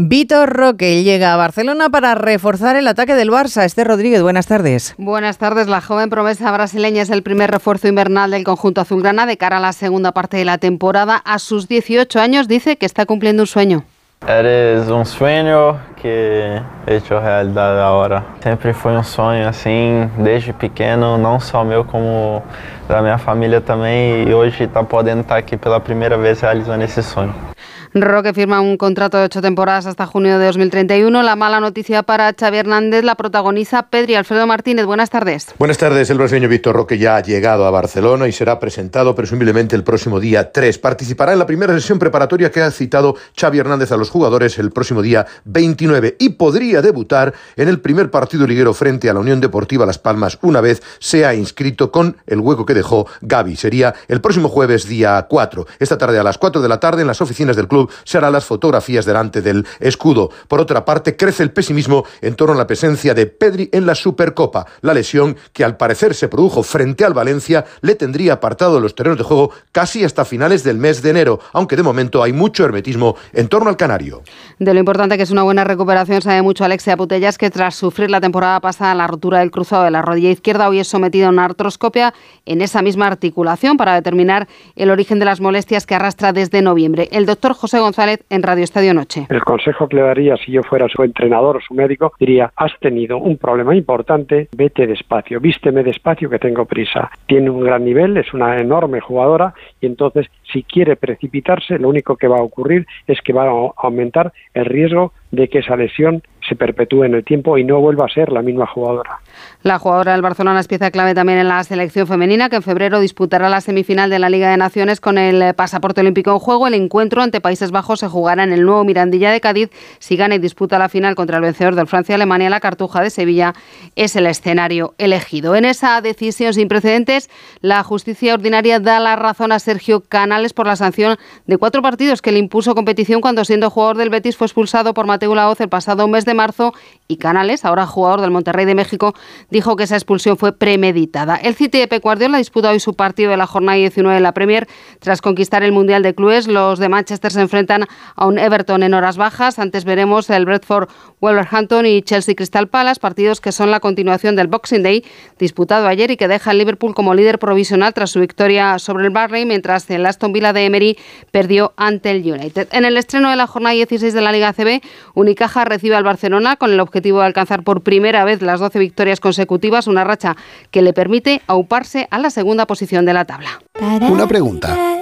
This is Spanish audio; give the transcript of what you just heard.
Vitor Roque llega a Barcelona para reforzar el ataque del Barça. Este Rodríguez, buenas tardes. Buenas tardes. La joven promesa brasileña es el primer refuerzo invernal del conjunto azulgrana de cara a la segunda parte de la temporada. A sus 18 años dice que está cumpliendo un sueño. Eres un sueño que he hecho realidad ahora. Siempre fue un sueño así, desde pequeño, no solo mío, como da mi familia también. Y hoy está pudiendo estar aquí pela primera vez realizando ese sueño. Roque firma un contrato de ocho temporadas hasta junio de 2031. La mala noticia para Xavi Hernández la protagoniza Pedri Alfredo Martínez. Buenas tardes. Buenas tardes. El brasileño Víctor Roque ya ha llegado a Barcelona y será presentado presumiblemente el próximo día 3. Participará en la primera sesión preparatoria que ha citado Xavi Hernández a los jugadores el próximo día 29 y podría debutar en el primer partido liguero frente a la Unión Deportiva Las Palmas una vez sea inscrito con el hueco que dejó Gaby. Sería el próximo jueves día 4. Esta tarde a las 4 de la tarde en las oficinas del club se harán las fotografías delante del escudo. Por otra parte, crece el pesimismo en torno a la presencia de Pedri en la Supercopa. La lesión que al parecer se produjo frente al Valencia le tendría apartado los terrenos de juego casi hasta finales del mes de enero, aunque de momento hay mucho hermetismo en torno al canario. De lo importante que es una buena recuperación sabe mucho Alexia Putellas que tras sufrir la temporada pasada la rotura del cruzado de la rodilla izquierda hoy es sometido a una artroscopia en esa misma articulación para determinar el origen de las molestias que arrastra desde noviembre. El doctor José José González en Radio Estadio Noche. El consejo que le daría si yo fuera su entrenador o su médico diría, has tenido un problema importante, vete despacio, vísteme despacio que tengo prisa. Tiene un gran nivel, es una enorme jugadora y entonces si quiere precipitarse, lo único que va a ocurrir es que va a aumentar el riesgo de que esa lesión se perpetúe en el tiempo y no vuelva a ser la misma jugadora. La jugadora del Barcelona es pieza clave también en la selección femenina, que en febrero disputará la semifinal de la Liga de Naciones con el pasaporte olímpico en juego. El encuentro ante Países Bajos se jugará en el nuevo Mirandilla de Cádiz. Si gana y disputa la final contra el vencedor del Francia-Alemania, la Cartuja de Sevilla es el escenario elegido. En esa decisión sin precedentes, la justicia ordinaria da la razón a Sergio Canales por la sanción de cuatro partidos que le impuso competición cuando siendo jugador del Betis fue expulsado por Mateo Laoz el pasado mes de marzo y Canales, ahora jugador del Monterrey de México, dijo que esa expulsión fue premeditada. El City de Pep Guardiola disputa hoy su partido de la jornada 19 de la Premier tras conquistar el Mundial de Clubes. Los de Manchester se enfrentan a un Everton en horas bajas. Antes veremos el Bradford Wolverhampton y Chelsea Crystal Palace, partidos que son la continuación del Boxing Day disputado ayer y que deja al Liverpool como líder provisional tras su victoria sobre el Barley, mientras el Aston Villa de Emery perdió ante el United. En el estreno de la jornada 16 de la Liga CB, Unicaja recibe al Barcelona con el objetivo de alcanzar por primera vez las 12 victorias consecutivas, una racha que le permite auparse a la segunda posición de la tabla. Una pregunta.